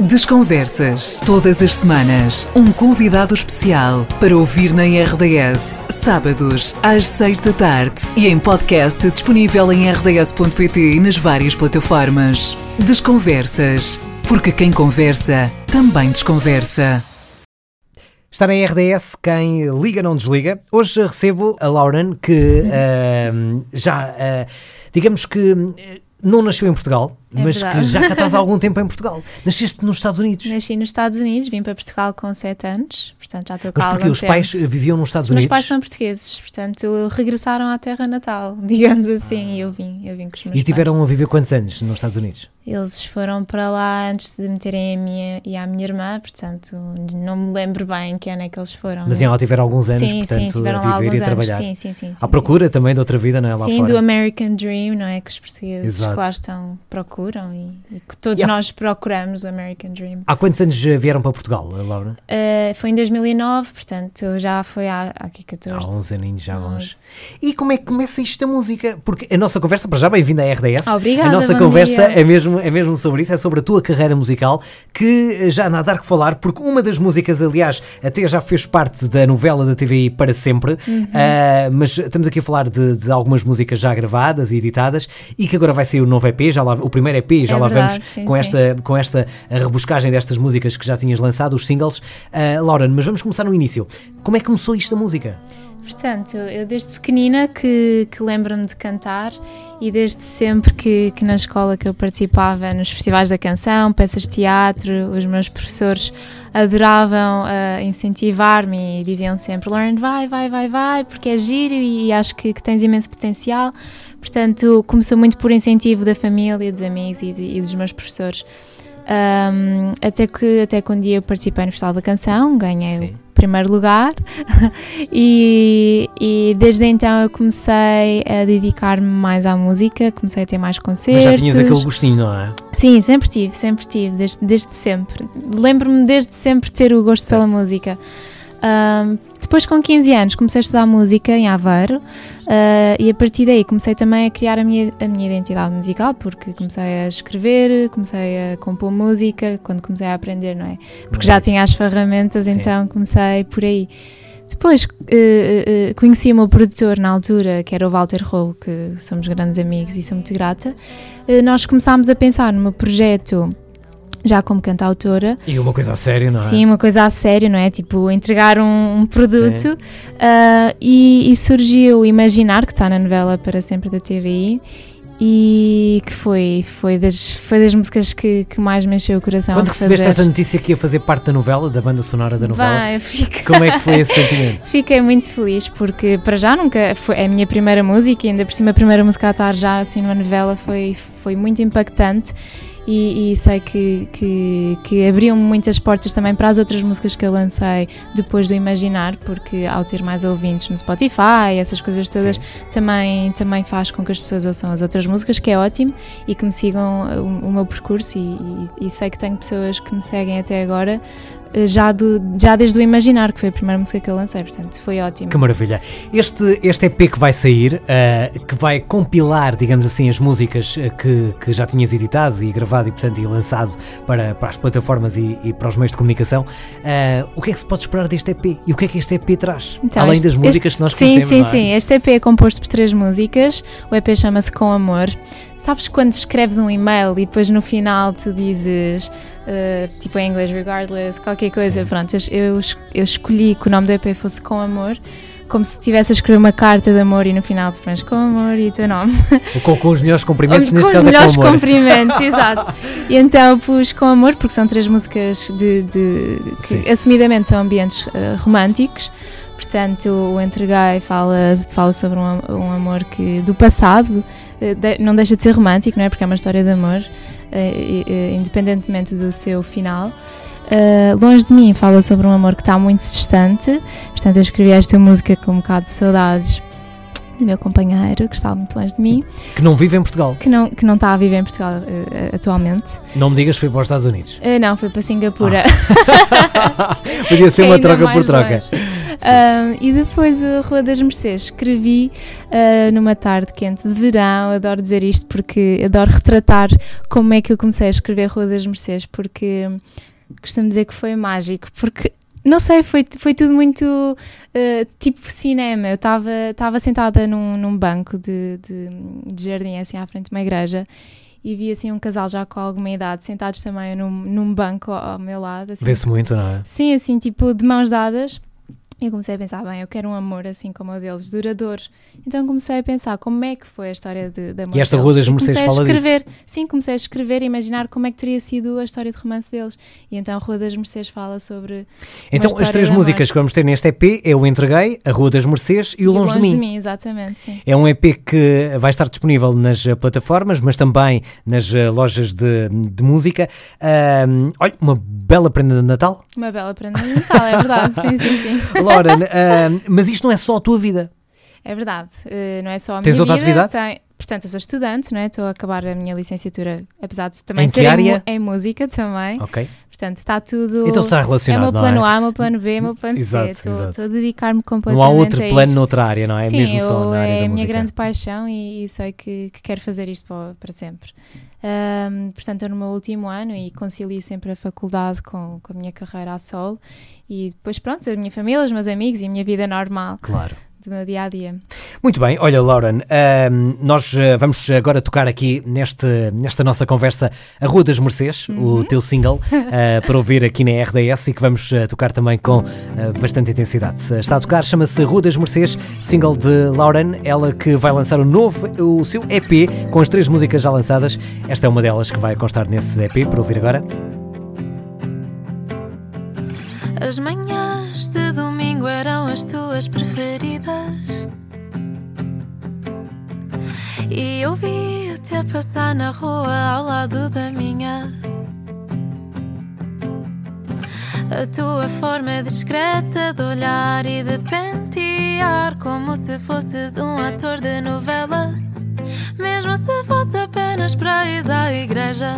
Desconversas. Todas as semanas, um convidado especial para ouvir na RDS. Sábados, às seis da tarde. E em podcast disponível em rds.pt e nas várias plataformas. Desconversas. Porque quem conversa, também desconversa. Está na RDS quem liga não desliga. Hoje recebo a Lauren, que uh, já, uh, digamos que uh, não nasceu em Portugal, É mas verdade. que já cá estás há algum tempo em Portugal. Nasceste nos Estados Unidos. Nasci nos Estados Unidos, vim para Portugal com 7 anos, portanto já estou cá Mas porque os tempo. pais viviam nos Estados Os meus Unidos? pais são portugueses, portanto regressaram à terra natal, digamos assim, e eu vim, eu vim com os meus E tiveram a viver quantos anos nos Estados Unidos? pais. Eles foram para lá antes de meterem a minha e a minha irmã, portanto não me lembro bem em que ano é que eles foram. Mas iam lá tiveram alguns anos, sim, portanto, sim, tiveram a lá viver alguns e a anos, trabalhar. sim, sim, sim. sim, À procura também de outra vida, não é? Lá Sim, fora. do American Dream, não é? Que os portugueses Exato. Que lá estão procuram e, e que todos Yeah. nós procuramos o American Dream. Há quantos anos vieram para Portugal, a Laura? Uh, foi em 2009, portanto já foi há, há aqui 14. Há uns aninhos já. 11. E como é que começa isto da música? Porque a nossa conversa, para já bem-vinda à RDS. Obrigada, A nossa conversa dia. é mesmo, é mesmo sobre isso, é sobre a tua carreira musical, que já não há dar que falar, porque uma das músicas, aliás, até já fez parte da novela da TVI para sempre, Uhum. ah, mas estamos aqui a falar de, de algumas músicas já gravadas e editadas e que agora vai sair o novo EP, já lá, o primeiro EP, já É lá verdade, vamos sim, com sim. esta, com esta rebuscagem destas músicas que já tinhas lançado, os singles. Ah, Laura, mas vamos começar no início. Como é que começou isto da música? Portanto, eu desde pequenina que, que lembro-me de cantar e desde sempre que, que na escola que eu participava nos festivais da canção, peças de teatro, os meus professores adoravam ah, incentivar-me e diziam sempre Lauren, vai, vai, vai, vai, porque é giro e, acho que, que tens imenso potencial. Portanto, começou muito por incentivo da família, dos amigos e, de- e dos meus professores. Ahm, até, que, até que um dia eu participei no Festival da Canção, ganhei Sim. o primeiro lugar e, e desde então eu comecei a dedicar-me mais à música, comecei a ter mais Mas concertos. já tinhas aquele gostinho, não é? Sim, sempre tive, sempre tive, desde, desde sempre. Lembro-me desde sempre de ter o gosto pela Certo. música. Ahm, depois, com 15 anos, comecei a estudar música em Aveiro ah, e a partir daí comecei também a criar a minha, a minha identidade musical, porque comecei a escrever, comecei a compor música, quando comecei a aprender, não é? Porque já tinha as ferramentas, Sim. então comecei por aí. Depois eh, eh, conheci o meu produtor na altura, que era o Walter Rolo, que somos grandes amigos e sou muito grata. Eh, nós começámos a pensar no meu projeto já como cantautora, E uma coisa a sério, não é? sim, uma coisa a sério, não é? Tipo, entregar um, um produto. Ah, e, e surgiu Imaginar, que está na novela Para Sempre da TVI, e que foi, foi, das, foi das músicas que, que mais me encheu o coração. Quando recebeste essa notícia que ia fazer parte da novela, da banda sonora da novela, Vai, fico- como é que foi esse sentimento? Fiquei muito feliz porque para já nunca foi é a minha primeira música e ainda por cima a primeira música a estar já assim numa novela foi, foi muito impactante e, e sei que, que, que abriu muitas portas também para as outras músicas que eu lancei depois do Imaginar, porque ao ter mais ouvintes no Spotify, essas coisas todas, também, também faz com que as pessoas ouçam as outras músicas, que é ótimo, e que me sigam o, o meu percurso e, e- e sei que tenho pessoas que me seguem até agora já, do, já desde o Imaginar, que foi a primeira música que eu lancei, portanto foi ótimo. Que maravilha. Este, este EP que vai sair, eh, que vai compilar, digamos assim, as músicas eh, que, que já tinhas editado e gravado e, portanto, e lançado para, para as plataformas e, e para os meios de comunicação, eh, o que é que se pode esperar deste EP? E o que é que este EP traz? Então, Além este- das músicas este- que nós sim, conhecemos, Sim, não é? sim, Este EP é composto por três músicas. O EP chama-se Com Amor. Sabes quando escreves um e-mail e depois no final tu dizes, uh, tipo em inglês, regardless, qualquer coisa. Sim. Pronto, eu, eu, eu escolhi que o nome do EP fosse Com Amor. Como se estivesse a escrever uma carta de amor e no final tu pões com amor e o teu nome. Com, com os melhores cumprimentos, com neste os caso é melhores com amor. cumprimentos, exato. E então pus com amor, porque são três músicas de, de- Sim. que assumidamente são ambientes eh, românticos. Portanto, o Entreguei fala, fala sobre um, um amor que do passado eh, não deixa de ser romântico, não é? Porque é uma história de amor, eh, independentemente do seu final. Uh, Longe de mim fala sobre um amor que está muito distante, portanto, eu escrevi esta música com um bocado de saudades do meu companheiro, que estava muito longe de mim, Que não vive em Portugal. que não, que não está a viver em Portugal uh, atualmente. Não me digas que foi para os Estados Unidos. Uh, não, foi para Singapura. Podia ser uma troca por troca. e depois a Rua das Mercês. Escrevi numa tarde quente de verão. Adoro dizer isto porque adoro retratar como é que eu comecei a escrever Rua das Mercês, porque costumo dizer que foi mágico, porque não sei, foi, foi tudo muito uh, tipo cinema. Eu estava sentada num, num banco de, de, de, jardim, assim, à frente de uma igreja, e vi assim um casal já com alguma idade, sentados também num, num banco ao, ao meu lado. Assim, Vê-se muito, não é? Sim, assim, tipo de mãos dadas. E comecei a pensar, bem, eu quero um amor assim como o deles, duradouro. Então comecei a pensar como é que foi a história de, de amor E esta deles. Rua das Mercês fala escrever, disso? Sim, comecei a escrever e imaginar como é que teria sido a história de romance deles. E então a Rua das Mercês fala sobre Então as três músicas que vamos ter neste EP é o Entreguei, a Rua das Mercês e o e Longe, longe de Mim. de mim. Exatamente, sim. É um EP que vai estar disponível nas eh, plataformas, mas também nas eh, lojas de, de música. Ahm, olha, uma bela prenda de Natal. Uma bela prenda de Natal, é verdade, sim, sim, sim. Lauren, ahm, mas isto não é só a tua vida. É verdade, eh, não é só a Tens minha outra vida. atividade? Tem, portanto, eu sou estudante, não é? Estou a acabar a minha licenciatura, apesar de também Em ser em, em música também. Ok. Portanto, está tudo. Então está É o relacionado, meu não plano é? A, o meu plano B, o meu plano Exato, C. Estou estou a dedicar-me completamente Não há outro a plano isto. noutra área, não é? Sim, Mesmo eu, só na área é da a minha música. grande paixão e, e sei que, que quero fazer isto para, para sempre. Ahm, portanto, estou no meu último ano e concilio sempre a faculdade com, com a minha carreira a solo e depois, pronto, a minha família, os meus amigos e a minha vida normal Claro. Do meu dia a dia. Muito bem, olha, Lauren, nós ah, vamos agora tocar aqui neste, nesta nossa conversa a Rua das Mercês, Uhum. o teu single, ah, para ouvir aqui na RDS e que vamos ah, tocar também com ah, bastante intensidade. Está a tocar, chama-se Rua das Mercês, single de Lauren, ela que vai lançar o novo, o seu EP com as três músicas já lançadas. Esta é uma delas que vai constar nesse EP, para ouvir agora. As manhãs de domingo eram as tuas preferidas. E eu via-te a passar na rua ao lado da minha. A tua forma discreta de olhar e de pentear, como se fosses um ator de novela. Mesmo se fosse apenas para ir à igreja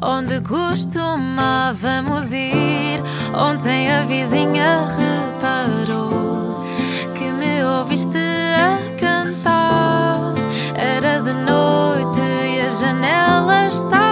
onde costumávamos ir. Ontem a vizinha reparou que me ouviste a cantar. Era de noite e a janela estava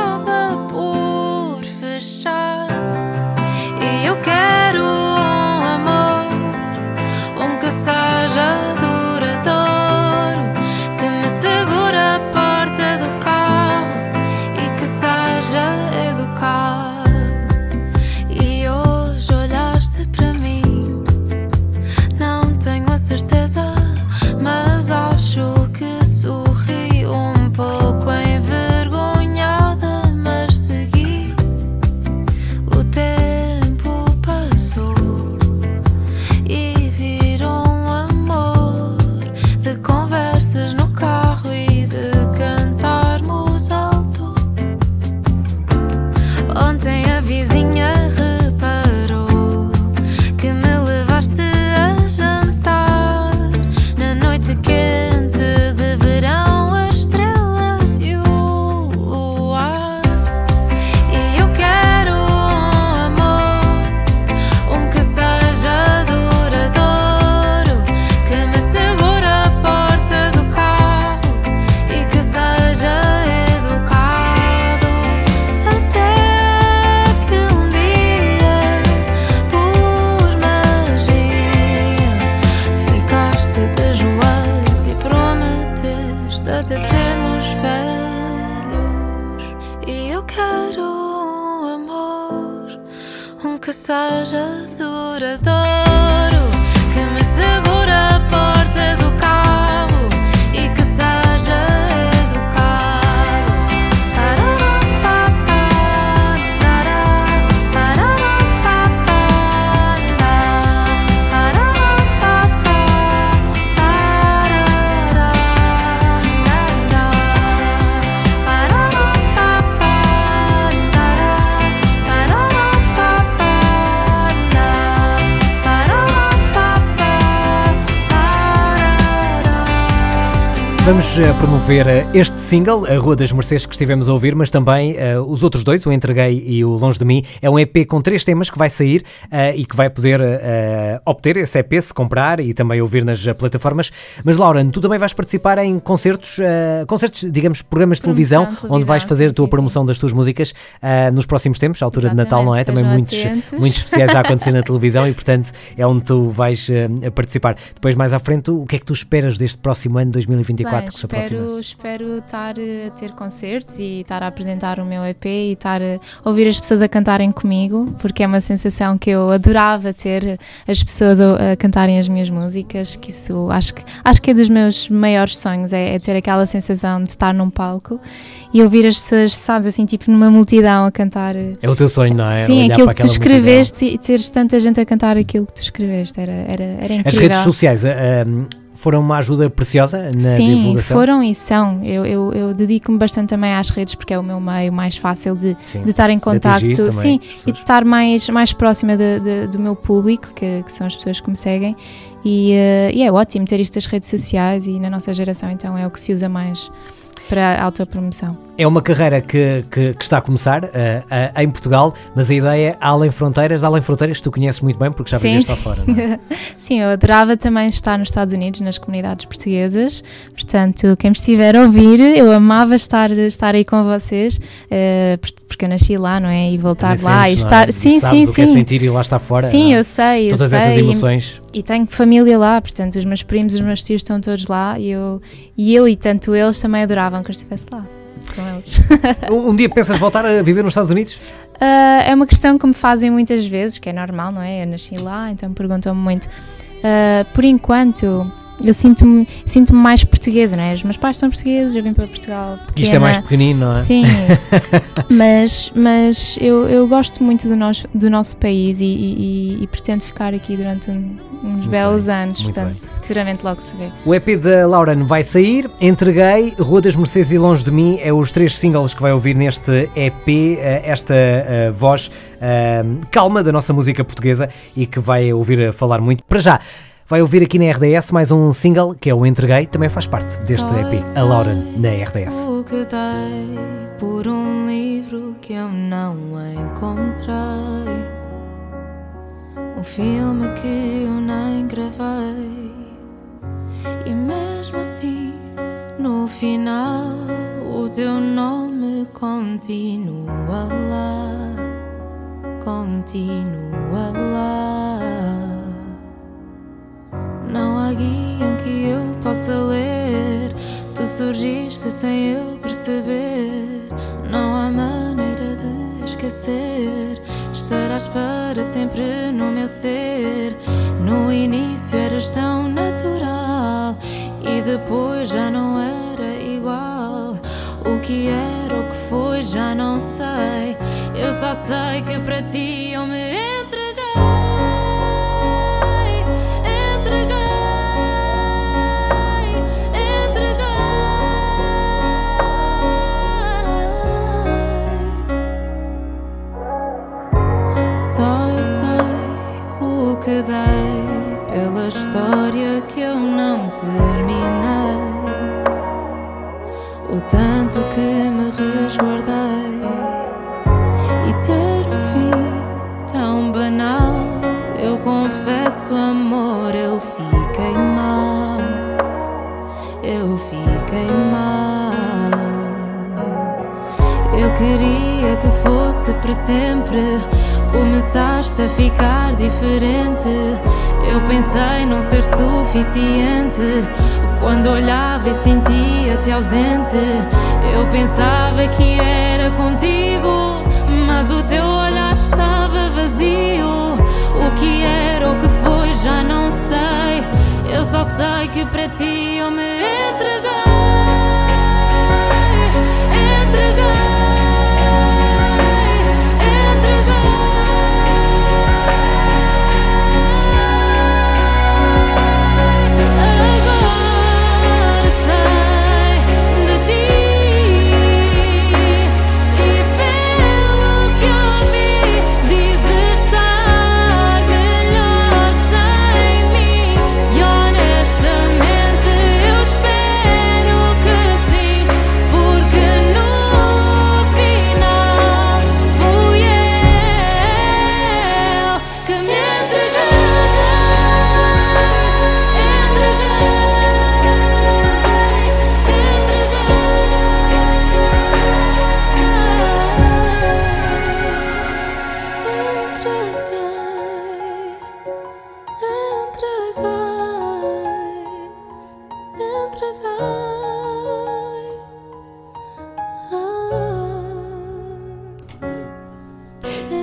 um Vamos uh, promover uh, este single, A Rua das Mercês, que estivemos a ouvir, mas também uh, os outros dois, o Entreguei e o Longe de Mim. É um EP com três temas que vai sair e que vai poder obter esse EP se comprar e também ouvir nas plataformas. Mas, Laura, tu também vais participar em concertos, concertos, digamos, programas de televisão, televisão onde vais fazer a tua promoção das tuas músicas nos próximos tempos, à altura Exatamente, de Natal, não é? Também muitos, muitos especiais a acontecer na televisão e, portanto, é onde tu vais participar. Depois, mais à frente, o que é que tu esperas deste próximo ano 2024? Bem, que se espero, espero estar a ter concertos e estar a apresentar o meu EP e estar a ouvir as pessoas a cantarem comigo, porque é uma sensação que eu adorava ter as pessoas a, a cantarem as minhas músicas, que isso acho que, acho que é dos meus maiores sonhos, é, é ter aquela sensação de estar num palco e ouvir as pessoas, sabes, assim, tipo numa multidão a cantar. É o teu sonho, não é? Sim, Olhar aquilo que tu escreveste multidão. e teres tanta gente a cantar aquilo que tu escreveste, era, era, era incrível. As redes sociais, um, foram uma ajuda preciosa na Sim, divulgação? Sim, foram e são. Eu, eu, eu dedico-me bastante também às redes porque é o meu meio mais fácil de, de estar em contacto sim, e de estar mais, mais próxima de, de, do meu público, que, que, são as pessoas que me seguem. E, uh, e é ótimo ter isto nas redes sociais e na nossa geração, então é o que se usa mais para a autopromoção. É uma carreira que, que, que está a começar uh, uh, em Portugal, mas a ideia é além fronteiras, além fronteiras tu conheces muito bem porque já viveste lá fora. É? Sim, eu adorava também estar nos Estados Unidos, nas comunidades portuguesas, portanto, quem me estiver a ouvir, eu amava estar, estar aí com vocês, uh, porque eu nasci lá, não é? E voltar lá sentes, e estar. É? Sim, sabes sim, o sim. Que é sentir e lá estar fora. Sim, eu sei. Todas eu essas sei. emoções. E, e, tenho família lá, portanto, os meus primos, os meus tios estão todos lá e eu e, eu, e tanto eles também adoravam que eu estivesse lá com eles. um dia pensas voltar a viver nos Estados Unidos? Uh, é uma questão que me fazem muitas vezes, que é normal, não é? Eu nasci lá, então perguntam-me muito. Uh, por enquanto, eu sinto-me sinto mais portuguesa, não é? Os meus pais são portugueses, eu vim para Portugal. Pequena. Isto é mais pequenino, não é? Sim, mas, mas eu, eu gosto muito do nosso, do nosso país e, e, e pretendo ficar aqui durante um, uns muito belos bem, anos, portanto, bem. futuramente logo se vê. O EP da Lauren vai sair, Entreguei, Rua das Mercedes e Longe de Mim, é os três singles que vai ouvir neste EP, eh, esta uh, voz uh, calma da nossa música portuguesa e que vai ouvir a falar muito. Para já, vai ouvir aqui na RDS mais um single que é o Entreguei, também faz parte deste EP, a Lauren na RDS. O que dei por um livro que eu não encontrei, um filme que eu nem gravei, e mesmo assim, no final, o teu nome continua lá, continua lá. Não há guia que eu possa ler. Tu surgiste sem eu perceber. Não há maneira de esquecer. Estarás para sempre no meu ser. No início eras tão natural e depois já não era igual. O que era, o que foi, já não sei. Eu só sei que para ti eu me Começaste a ficar diferente. Eu pensei não ser suficiente. Quando olhava e sentia-te ausente, eu pensava que era contigo, mas o teu olhar estava vazio. O que era, o que foi, já não sei. Eu só sei que para ti eu me entreguei.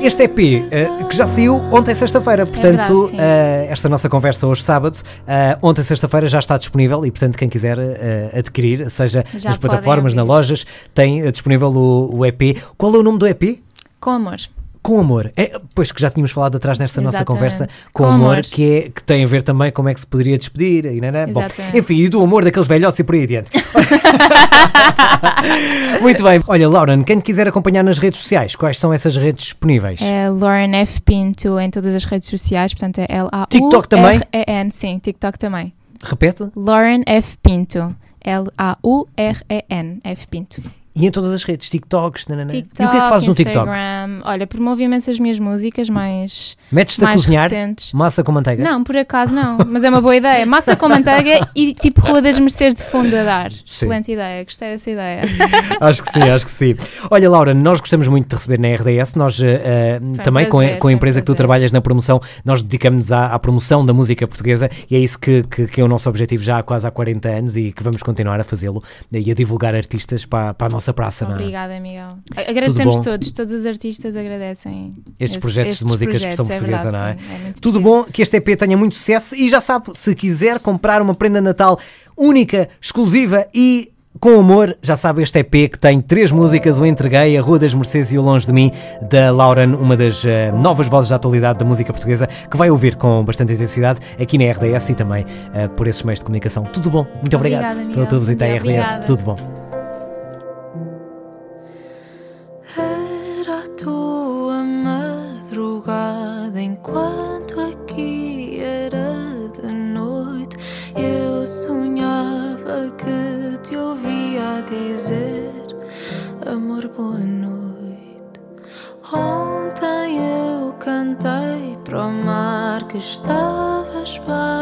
Este EP uh, que já saiu ontem sexta-feira, portanto, É verdade, uh, esta nossa conversa hoje sábado, uh, ontem sexta-feira já está disponível e portanto quem quiser adquirir, seja Já nas plataformas, nas lojas, tem disponível o, o EP. Qual é o nome do EP? Com amor. Com amor. É, pois que já tínhamos falado atrás nesta nossa Exatamente. conversa, com, Com amor, amor. Que, é, que tem a ver também como é que se poderia despedir. E, né, né? Bom, enfim, e do amor daqueles velhotes e por aí adiante. Muito bem. Olha, Lauren, quem quiser acompanhar nas redes sociais, quais são essas redes disponíveis? É Lauren F. Pinto em todas as redes sociais, portanto é L-A-U. TikTok também? Sim, TikTok também. Repete? Lauren F. Pinto. L-A-U-R-E-N, F. Pinto. E em todas as redes, TikToks, nananã. TikTok, E o que é que fazes no TikTok? Instagram. Olha, promovo imenso as minhas músicas mais, Metes-te a cozinhar recentes. massa com manteiga? Não, por acaso não, mas é uma boa ideia. Massa com manteiga e tipo Rua das Mercedes de fundo a dar. Excelente ideia, gostei dessa ideia. Acho que sim, acho que sim. Olha, Laura, nós gostamos muito de te receber na RDS. Nós eh, também, com, a, prazer, com a foi um empresa que tu trabalhas na promoção, nós dedicamos-nos à, à promoção da música portuguesa e é isso que, que, que é o nosso objetivo já há quase há 40 anos e que vamos continuar a fazê-lo e a divulgar artistas para, para a nossa praça. não é? Obrigada, Miguel. Agradecemos todos, todos os artistas agradecem Estes projetos de estes música de expressão projetos, portuguesa, verdade, não é? muito Tudo preciso. bom, que este EP tenha muito sucesso e já sabe, se quiser comprar uma prenda de Natal única, exclusiva e com amor, já sabe este EP que tem três músicas, o Entreguei, a Rua das Mercedes e o Longe de Mim, da Lauren, uma das eh, novas vozes da atualidade da música portuguesa, que vai ouvir com bastante intensidade aqui na RDS e também eh, por esses meios de comunicação. Tudo bom, muito obrigado Obrigada, pela tua visita à RDS. Obrigada. Tudo bom. Boa noite. Ontem eu cantei para o mar que estavas bem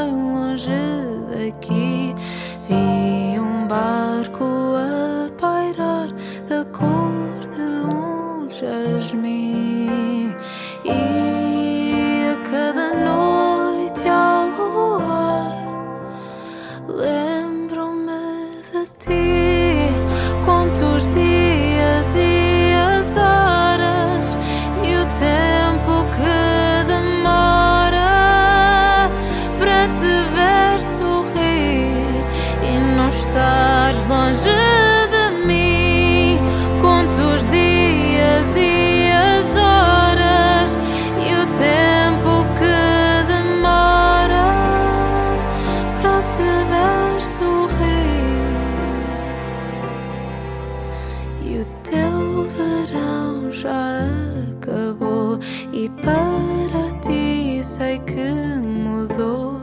e para ti sei que mudou.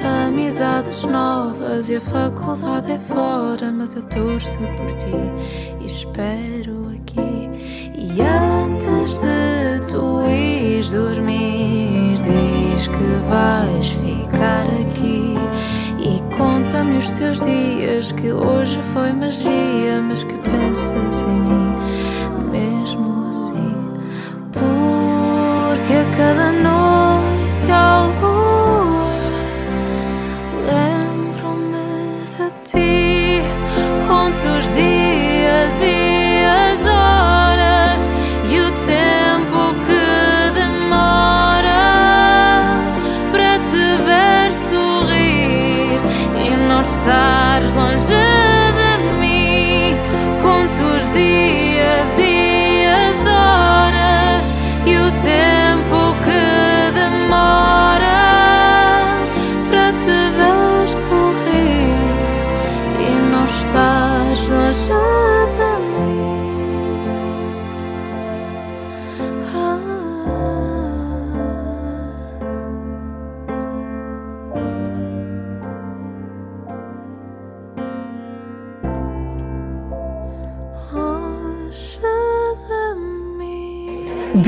Amizades novas e a faculdade é fora, mas eu torço por ti e espero aqui. E antes de tu ires dormir, diz que vais ficar aqui. E conta-me os teus dias, que hoje foi magia, mas que pensas em mim, Porque a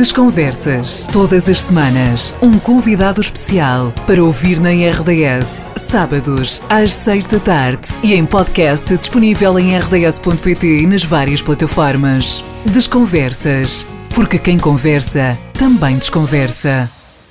mim. Desconversas. Todas as semanas, um convidado especial para ouvir na RDS. Sábados, às seis da tarde. E em podcast disponível em rds.pt e nas várias plataformas. Desconversas. Porque quem conversa também desconversa.